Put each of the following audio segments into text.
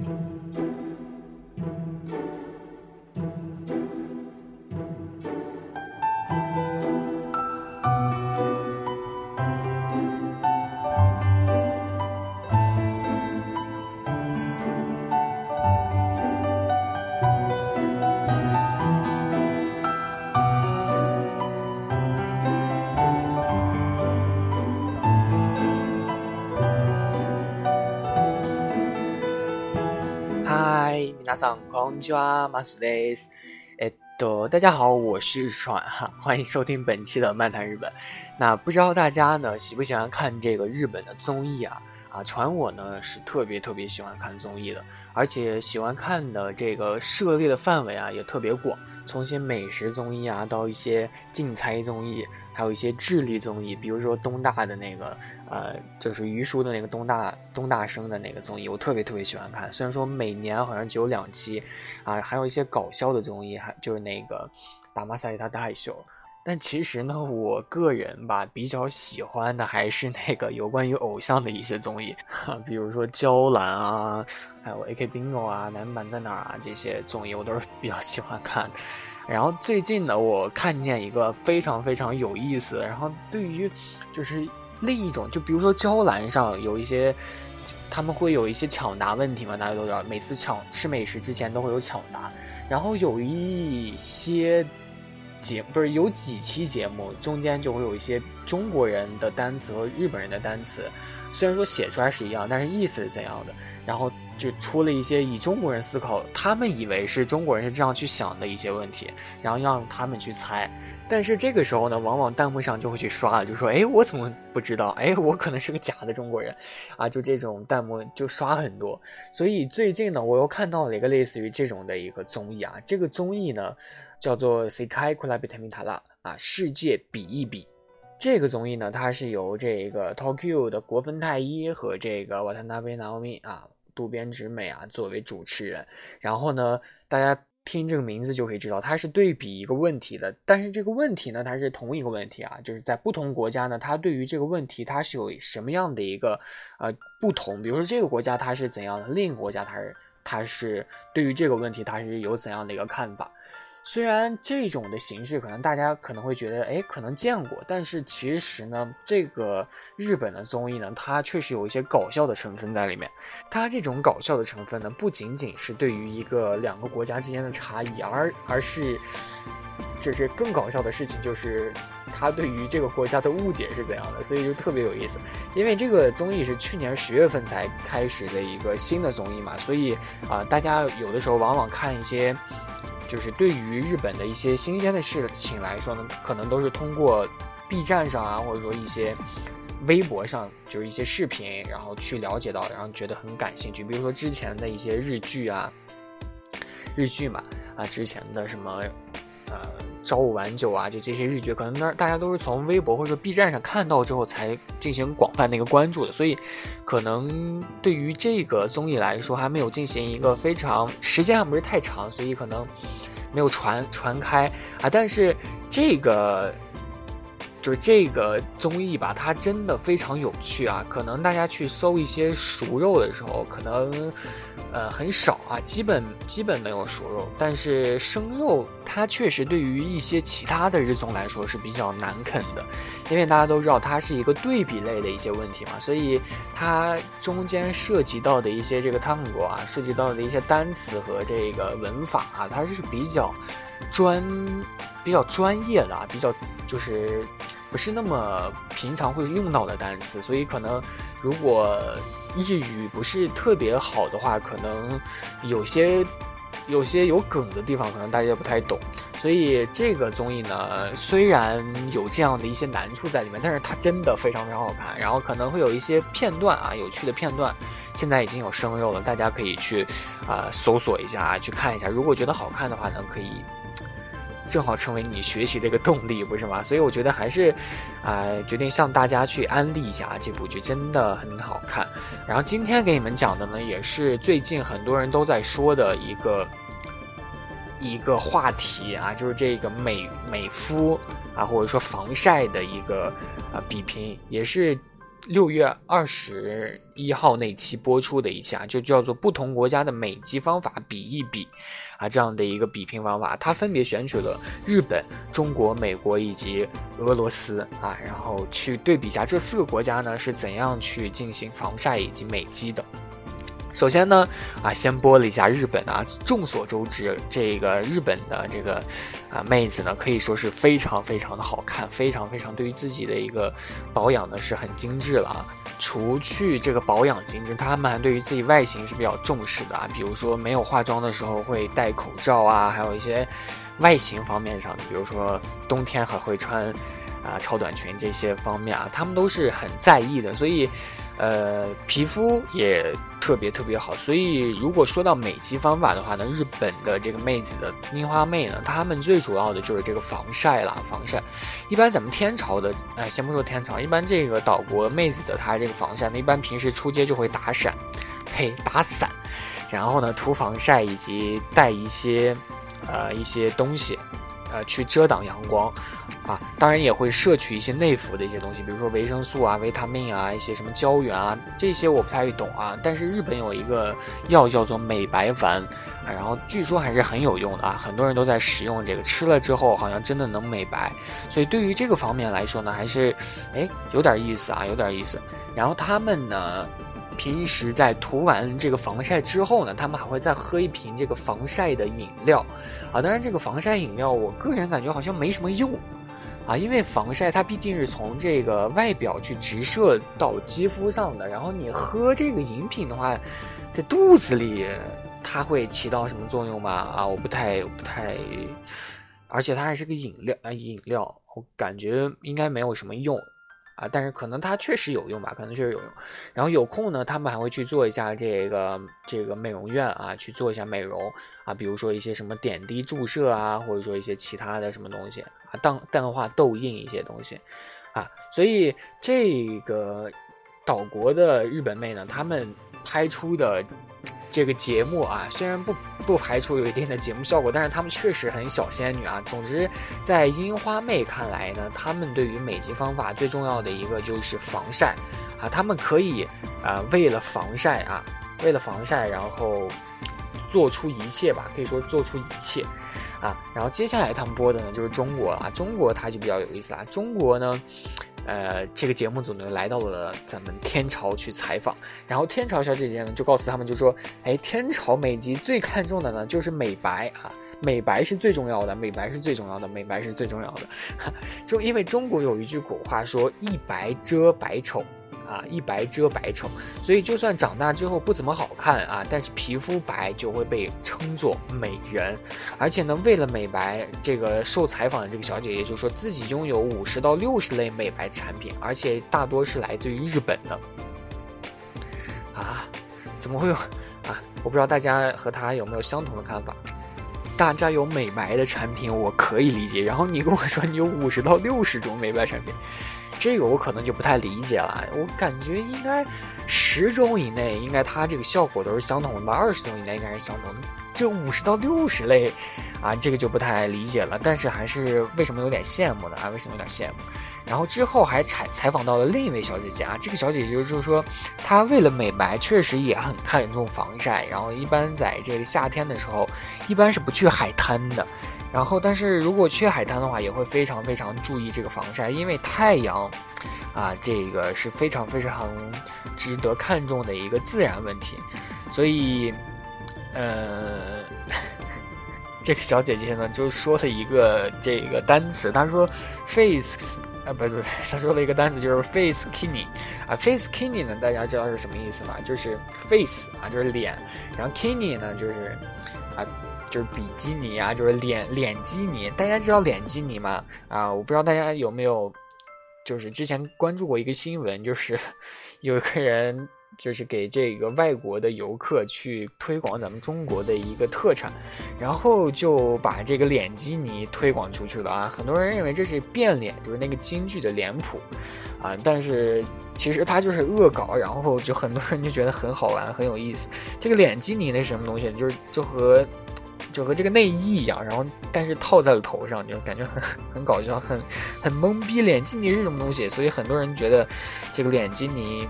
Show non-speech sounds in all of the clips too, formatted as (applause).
Música さんこんにちは、マスです。えっと，大家好，我是爽哈，(laughs) 欢迎收听本期的漫谈日本。那不知道大家呢喜不喜欢看这个日本的综艺啊？啊，传我呢是特别特别喜欢看综艺的，而且喜欢看的这个涉猎的范围啊也特别广，从一些美食综艺啊到一些竞猜综艺。 还有一些智力综艺，比如说东大的那个，呃，就是于叔的那个东大东大生的那个综艺，我特别特别喜欢看。虽然说每年好像只有两期，啊，还有一些搞笑的综艺，还就是那个打马赛他大秀。但其实呢，我个人吧比较喜欢的还是那个有关于偶像的一些综艺，比如说娇兰啊，还有 AK bingo 啊，男版在哪儿啊这些综艺，我都是比较喜欢看的。然后最近呢，我看见一个非常非常有意思。然后对于就是另一种，就比如说娇兰上有一些，他们会有一些抢答问题嘛，大家都知道，每次抢吃美食之前都会有抢答。然后有一些节不是有几期节目中间就会有一些中国人的单词和日本人的单词，虽然说写出来是一样，但是意思是怎样的？然后。就出了一些以中国人思考，他们以为是中国人是这样去想的一些问题，然后让他们去猜。但是这个时候呢，往往弹幕上就会去刷，就说：“哎，我怎么不知道？哎，我可能是个假的中国人啊！”就这种弹幕就刷很多。所以最近呢，我又看到了一个类似于这种的一个综艺啊，这个综艺呢叫做《Sekai Kulabitami Tala》啊，世界比一比。这个综艺呢，它是由这个 Tokyo 的国分太一和这个瓦塔纳贝 Naomi 啊。渡边直美啊，作为主持人，然后呢，大家听这个名字就可以知道，它是对比一个问题的。但是这个问题呢，它是同一个问题啊，就是在不同国家呢，它对于这个问题它是有什么样的一个呃不同。比如说这个国家它是怎样的，另一个国家它是它是对于这个问题它是有怎样的一个看法。虽然这种的形式可能大家可能会觉得，哎，可能见过，但是其实呢，这个日本的综艺呢，它确实有一些搞笑的成分在里面。它这种搞笑的成分呢，不仅仅是对于一个两个国家之间的差异，而而是，就是更搞笑的事情就是它对于这个国家的误解是怎样的，所以就特别有意思。因为这个综艺是去年十月份才开始的一个新的综艺嘛，所以啊，大家有的时候往往看一些。就是对于日本的一些新鲜的事情来说呢，可能都是通过 B 站上啊，或者说一些微博上，就是一些视频，然后去了解到，然后觉得很感兴趣。比如说之前的一些日剧啊，日剧嘛，啊，之前的什么呃朝五晚九啊，就这些日剧，可能那大家都是从微博或者 B 站上看到之后才进行广泛的一个关注的，所以可能对于这个综艺来说，还没有进行一个非常时间还不是太长，所以可能。没有传传开啊，但是这个就是这个综艺吧，它真的非常有趣啊。可能大家去搜一些熟肉的时候，可能。呃，很少啊，基本基本没有熟肉，但是生肉它确实对于一些其他的日综来说是比较难啃的，因为大家都知道它是一个对比类的一些问题嘛，所以它中间涉及到的一些这个汤果啊，涉及到的一些单词和这个文法啊，它是比较专比较专业的啊，比较就是不是那么平常会用到的单词，所以可能如果。日语不是特别好的话，可能有些有些有梗的地方，可能大家不太懂。所以这个综艺呢，虽然有这样的一些难处在里面，但是它真的非常非常好看。然后可能会有一些片段啊，有趣的片段，现在已经有生肉了，大家可以去啊搜索一下啊，去看一下。如果觉得好看的话呢，可以。正好成为你学习的一个动力，不是吗？所以我觉得还是，啊，决定向大家去安利一下这部剧，真的很好看。然后今天给你们讲的呢，也是最近很多人都在说的一个一个话题啊，就是这个美美肤啊，或者说防晒的一个啊比拼，也是六月二十一号那期播出的一期啊，就叫做不同国家的美肌方法比一比啊，这样的一个比拼方法，它分别选取了日本、中国、美国以及俄罗斯啊，然后去对比一下这四个国家呢是怎样去进行防晒以及美肌的。首先呢，啊，先播了一下日本啊。众所周知，这个日本的这个啊妹子呢，可以说是非常非常的好看，非常非常对于自己的一个保养呢是很精致了啊。除去这个保养精致，他们还对于自己外形是比较重视的啊。比如说没有化妆的时候会戴口罩啊，还有一些外形方面上的，比如说冬天还会穿啊超短裙这些方面啊，他们都是很在意的，所以。呃，皮肤也特别特别好，所以如果说到美肌方法的话呢，日本的这个妹子的樱花妹呢，她们最主要的就是这个防晒啦，防晒。一般咱们天朝的，哎，先不说天朝，一般这个岛国妹子的她这个防晒呢，一般平时出街就会打伞，呸，打伞，然后呢涂防晒以及带一些，呃，一些东西。呃，去遮挡阳光，啊，当然也会摄取一些内服的一些东西，比如说维生素啊、维他命啊、一些什么胶原啊，这些我不太懂啊。但是日本有一个药叫做美白丸，啊，然后据说还是很有用的啊，很多人都在使用这个，吃了之后好像真的能美白。所以对于这个方面来说呢，还是，哎，有点意思啊，有点意思。然后他们呢。平时在涂完这个防晒之后呢，他们还会再喝一瓶这个防晒的饮料，啊，当然这个防晒饮料，我个人感觉好像没什么用，啊，因为防晒它毕竟是从这个外表去直射到肌肤上的，然后你喝这个饮品的话，在肚子里它会起到什么作用吗？啊，我不太不太，而且它还是个饮料啊，饮料，我感觉应该没有什么用。啊，但是可能它确实有用吧，可能确实有用。然后有空呢，他们还会去做一下这个这个美容院啊，去做一下美容啊，比如说一些什么点滴注射啊，或者说一些其他的什么东西啊，淡淡化痘印一些东西啊。所以这个岛国的日本妹呢，他们拍出的。这个节目啊，虽然不不排除有一定的节目效果，但是他们确实很小仙女啊。总之，在樱花妹看来呢，他们对于美肌方法最重要的一个就是防晒啊。他们可以啊，为了防晒啊，为了防晒，然后做出一切吧，可以说做出一切啊。然后接下来他们播的呢，就是中国啊，中国它就比较有意思啊。中国呢。呃，这个节目组呢来到了咱们天朝去采访，然后天朝小姐姐呢就告诉他们，就说，哎，天朝美籍最看重的呢就是美白啊，美白是最重要的，美白是最重要的，美白是最重要的，(laughs) 就因为中国有一句古话说，一白遮百丑。啊，一白遮百丑，所以就算长大之后不怎么好看啊，但是皮肤白就会被称作美人。而且呢，为了美白，这个受采访的这个小姐姐就说自己拥有五十到六十类美白产品，而且大多是来自于日本的。啊，怎么会有啊？我不知道大家和她有没有相同的看法。大家有美白的产品，我可以理解。然后你跟我说你有五十到六十种美白产品。这个我可能就不太理解了，我感觉应该十种以内，应该它这个效果都是相同的吧？二十种以内应该是相同的，这五十到六十类，啊，这个就不太理解了。但是还是为什么有点羡慕呢？啊，为什么有点羡慕？然后之后还采采访到了另一位小姐姐啊，这个小姐姐就是说，她为了美白，确实也很看重防晒，然后一般在这个夏天的时候，一般是不去海滩的。然后，但是如果去海滩的话，也会非常非常注意这个防晒，因为太阳，啊，这个是非常非常值得看重的一个自然问题。所以，呃，(laughs) 这个小姐姐呢就说了一个这个单词，她说 face 啊，不不，她说了一个单词就是 face kidney 啊，face kidney 呢，大家知道是什么意思吗？就是 face 啊，就是脸，然后 kidney 呢就是啊。就是比基尼啊，就是脸脸基尼，大家知道脸基尼吗？啊，我不知道大家有没有，就是之前关注过一个新闻，就是 (laughs) 有一个人就是给这个外国的游客去推广咱们中国的一个特产，然后就把这个脸基尼推广出去了啊，很多人认为这是变脸，就是那个京剧的脸谱啊，但是其实它就是恶搞，然后就很多人就觉得很好玩，很有意思。这个脸基尼那是什么东西，就是就和就和这个内衣一样，然后但是套在了头上，就感觉很很搞笑，很很懵逼。脸基尼是什么东西？所以很多人觉得这个脸基尼，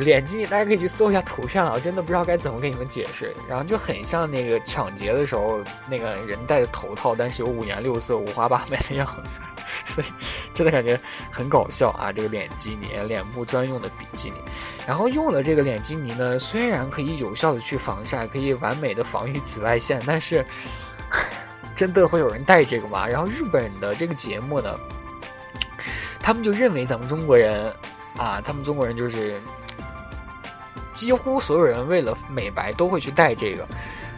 脸基尼，大家可以去搜一下图片啊，我真的不知道该怎么跟你们解释。然后就很像那个抢劫的时候那个人戴的头套，但是有五颜六色、五花八门的样子，所以真的感觉很搞笑啊！这个脸基尼，脸部专用的比基尼。然后用了这个脸基尼呢，虽然可以有效的去防晒，可以完美的防御紫外线，但是真的会有人戴这个吗？然后日本的这个节目呢，他们就认为咱们中国人啊，他们中国人就是。几乎所有人为了美白都会去戴这个，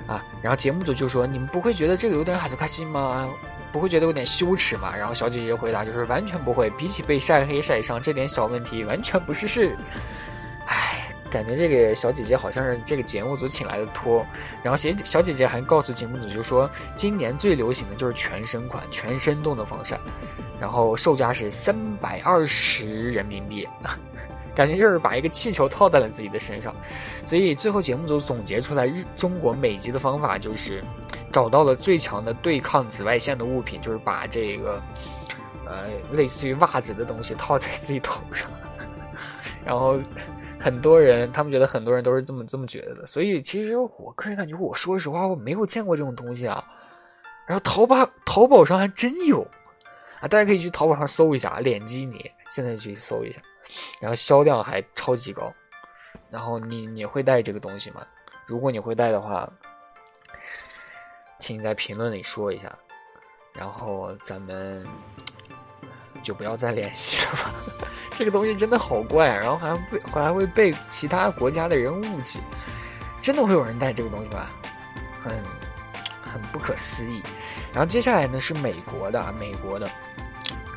啊，然后节目组就说：“你们不会觉得这个有点哈斯卡西吗？不会觉得有点羞耻吗？”然后小姐姐回答就是：“完全不会，比起被晒黑晒伤这点小问题，完全不是事。”唉，感觉这个小姐姐好像是这个节目组请来的托。然后小小姐姐还告诉节目组就说：“今年最流行的就是全身款，全身都能防晒，然后售价是三百二十人民币。”感觉就是把一个气球套在了自己的身上，所以最后节目组总结出来日中国美籍的方法就是找到了最强的对抗紫外线的物品，就是把这个呃类似于袜子的东西套在自己头上。(laughs) 然后很多人他们觉得很多人都是这么这么觉得的，所以其实我个人感觉，我说实话我没有见过这种东西啊。然后淘宝淘宝上还真有啊，大家可以去淘宝上搜一下脸基尼，现在去搜一下。然后销量还超级高，然后你你会带这个东西吗？如果你会带的话，请你在评论里说一下，然后咱们就不要再联系了吧。(laughs) 这个东西真的好怪，然后还被还会被其他国家的人误解，真的会有人带这个东西吗？很很不可思议。然后接下来呢是美国的，美国的。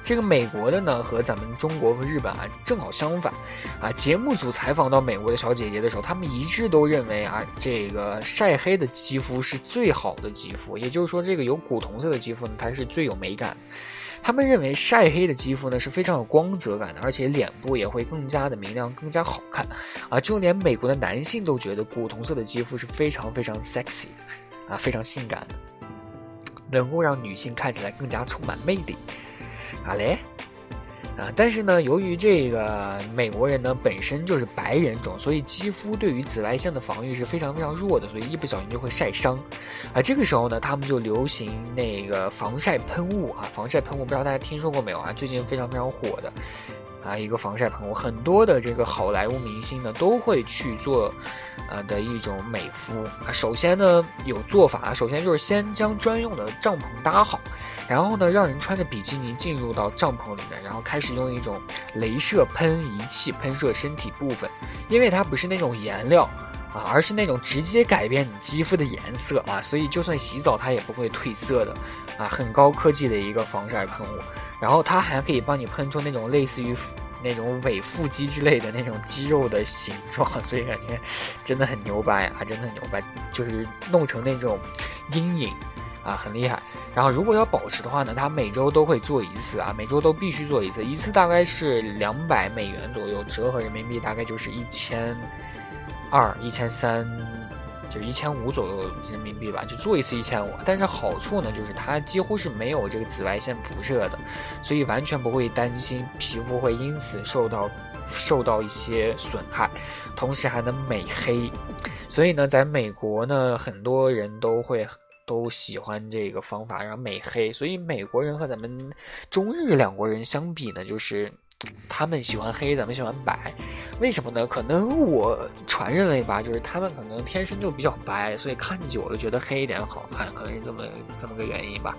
这个美国的呢，和咱们中国和日本啊正好相反，啊，节目组采访到美国的小姐姐的时候，他们一致都认为啊，这个晒黑的肌肤是最好的肌肤，也就是说，这个有古铜色的肌肤呢，它是最有美感。他们认为晒黑的肌肤呢是非常有光泽感的，而且脸部也会更加的明亮，更加好看。啊，就连美国的男性都觉得古铜色的肌肤是非常非常 sexy，的啊，非常性感的，能够让女性看起来更加充满魅力。啊嘞，啊，但是呢，由于这个美国人呢本身就是白人种，所以肌肤对于紫外线的防御是非常非常弱的，所以一不小心就会晒伤。啊，这个时候呢，他们就流行那个防晒喷雾啊，防晒喷雾，不知道大家听说过没有啊？最近非常非常火的啊，一个防晒喷雾，很多的这个好莱坞明星呢都会去做，呃的一种美肤啊。首先呢有做法，首先就是先将专用的帐篷搭好。然后呢，让人穿着比基尼进入到帐篷里面，然后开始用一种镭射喷仪器喷射身体部分，因为它不是那种颜料啊，而是那种直接改变你肌肤的颜色啊，所以就算洗澡它也不会褪色的啊，很高科技的一个防晒喷雾。然后它还可以帮你喷出那种类似于那种伪腹肌之类的那种肌肉的形状，所以感觉真的很牛掰啊，真的很牛掰，就是弄成那种阴影。啊，很厉害。然后如果要保持的话呢，它每周都会做一次啊，每周都必须做一次，一次大概是两百美元左右，折合人民币大概就是一千二、一千三，就一千五左右人民币吧，就做一次一千五。但是好处呢，就是它几乎是没有这个紫外线辐射的，所以完全不会担心皮肤会因此受到受到一些损害，同时还能美黑。所以呢，在美国呢，很多人都会。都喜欢这个方法，然后美黑。所以美国人和咱们中日两国人相比呢，就是他们喜欢黑，咱们喜欢白。为什么呢？可能我传认为吧，就是他们可能天生就比较白，所以看久了觉得黑一点好看，可能是这么这么个原因吧。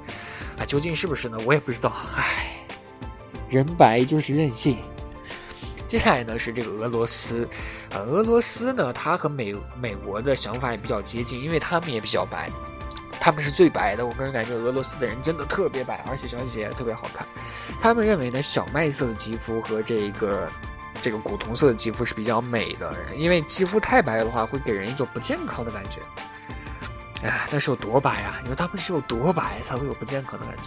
啊，究竟是不是呢？我也不知道。唉，人白就是任性。接下来呢是这个俄罗斯，啊，俄罗斯呢，它和美美国的想法也比较接近，因为他们也比较白。他们是最白的，我个人感觉俄罗斯的人真的特别白，而且小姐姐也特别好看。他们认为呢，小麦色的肌肤和这个这个古铜色的肌肤是比较美的，因为肌肤太白的话会给人一种不健康的感觉。哎，那是有多白啊？你说他们是有多白才会有不健康的感觉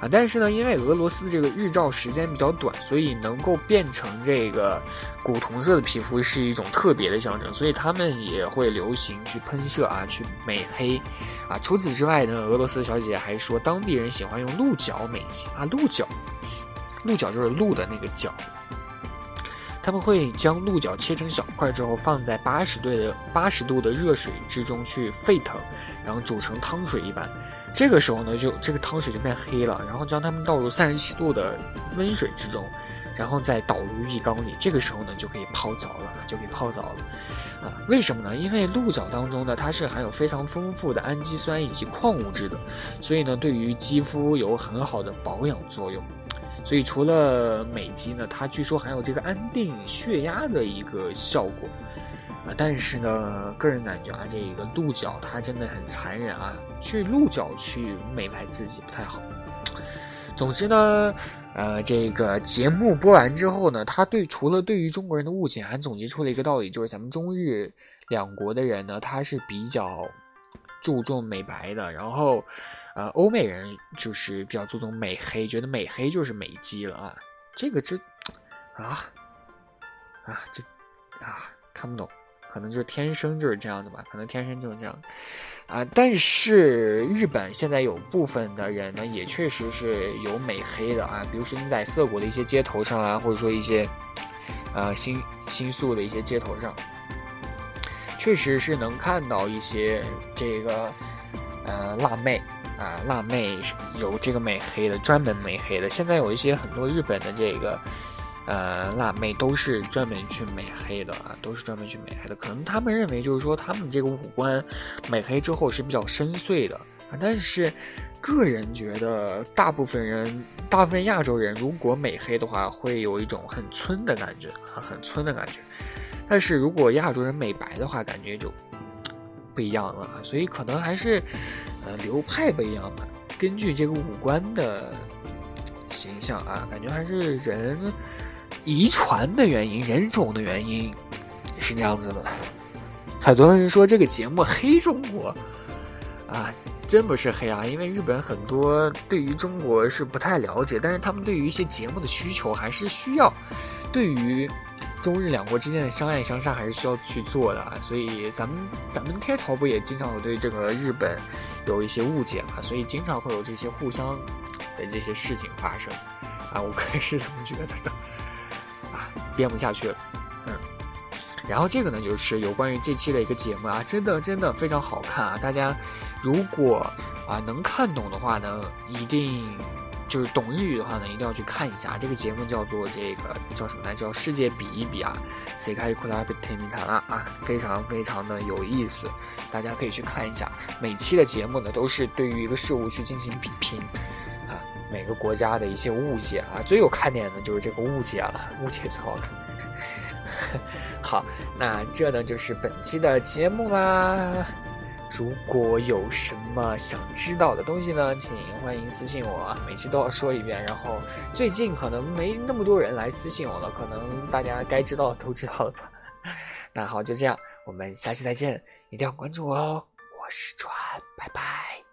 啊？但是呢，因为俄罗斯的这个日照时间比较短，所以能够变成这个古铜色的皮肤是一种特别的象征，所以他们也会流行去喷射啊，去美黑啊。除此之外呢，俄罗斯小姐姐还说，当地人喜欢用鹿角美肌啊，鹿角，鹿角就是鹿的那个角。他们会将鹿角切成小块之后，放在八十度的八十度的热水之中去沸腾，然后煮成汤水一般。这个时候呢，就这个汤水就变黑了。然后将它们倒入三十七度的温水之中，然后再倒入浴缸里。这个时候呢，就可以泡澡了，就可以泡澡了。啊，为什么呢？因为鹿角当中呢，它是含有非常丰富的氨基酸以及矿物质的，所以呢，对于肌肤有很好的保养作用。所以除了美肌呢，它据说还有这个安定血压的一个效果啊。但是呢，个人感觉啊，这个鹿角它真的很残忍啊，去鹿角去美白自己不太好。总之呢，呃，这个节目播完之后呢，他对除了对于中国人的误解，还总结出了一个道理，就是咱们中日两国的人呢，他是比较注重美白的，然后。呃，欧美人就是比较注重美黑，觉得美黑就是美肌了啊。这个这啊啊这啊看不懂，可能就是天生就是这样的吧，可能天生就是这样啊。但是日本现在有部分的人呢，也确实是有美黑的啊，比如说你在涩谷的一些街头上啊，或者说一些呃新新宿的一些街头上，确实是能看到一些这个呃辣妹。啊，辣妹有这个美黑的，专门美黑的。现在有一些很多日本的这个，呃，辣妹都是专门去美黑的啊，都是专门去美黑的。可能他们认为就是说，他们这个五官美黑之后是比较深邃的啊。但是，个人觉得，大部分人，大部分亚洲人如果美黑的话，会有一种很村的感觉啊，很村的感觉。但是如果亚洲人美白的话，感觉就不一样了。所以可能还是。呃，流派不一样吧？根据这个五官的形象啊，感觉还是人遗传的原因、人种的原因是这样子的。很多人说这个节目黑中国啊，真不是黑啊，因为日本很多对于中国是不太了解，但是他们对于一些节目的需求还是需要。对于中日两国之间的相爱相杀还是需要去做的啊，所以咱们咱们天朝不也经常有对这个日本有一些误解嘛，所以经常会有这些互相的这些事情发生。啊，我个人是这么觉得的。啊，编不下去了，嗯，然后这个呢就是有关于这期的一个节目啊，真的真的非常好看啊，大家如果啊能看懂的话呢，一定。就是懂日语的话呢，一定要去看一下这个节目，叫做这个叫什么来？叫世界比一比啊，C 开库拉贝特米塔拉啊，非常非常的有意思，大家可以去看一下。每期的节目呢，都是对于一个事物去进行比拼啊，每个国家的一些误解啊，最有看点的就是这个误解了，误解最好看。(laughs) 好，那这呢就是本期的节目啦。如果有什么想知道的东西呢，请欢迎私信我，每期都要说一遍。然后最近可能没那么多人来私信我了，可能大家该知道的都知道了吧。(laughs) 那好，就这样，我们下期再见，一定要关注我哦。我是川，拜拜。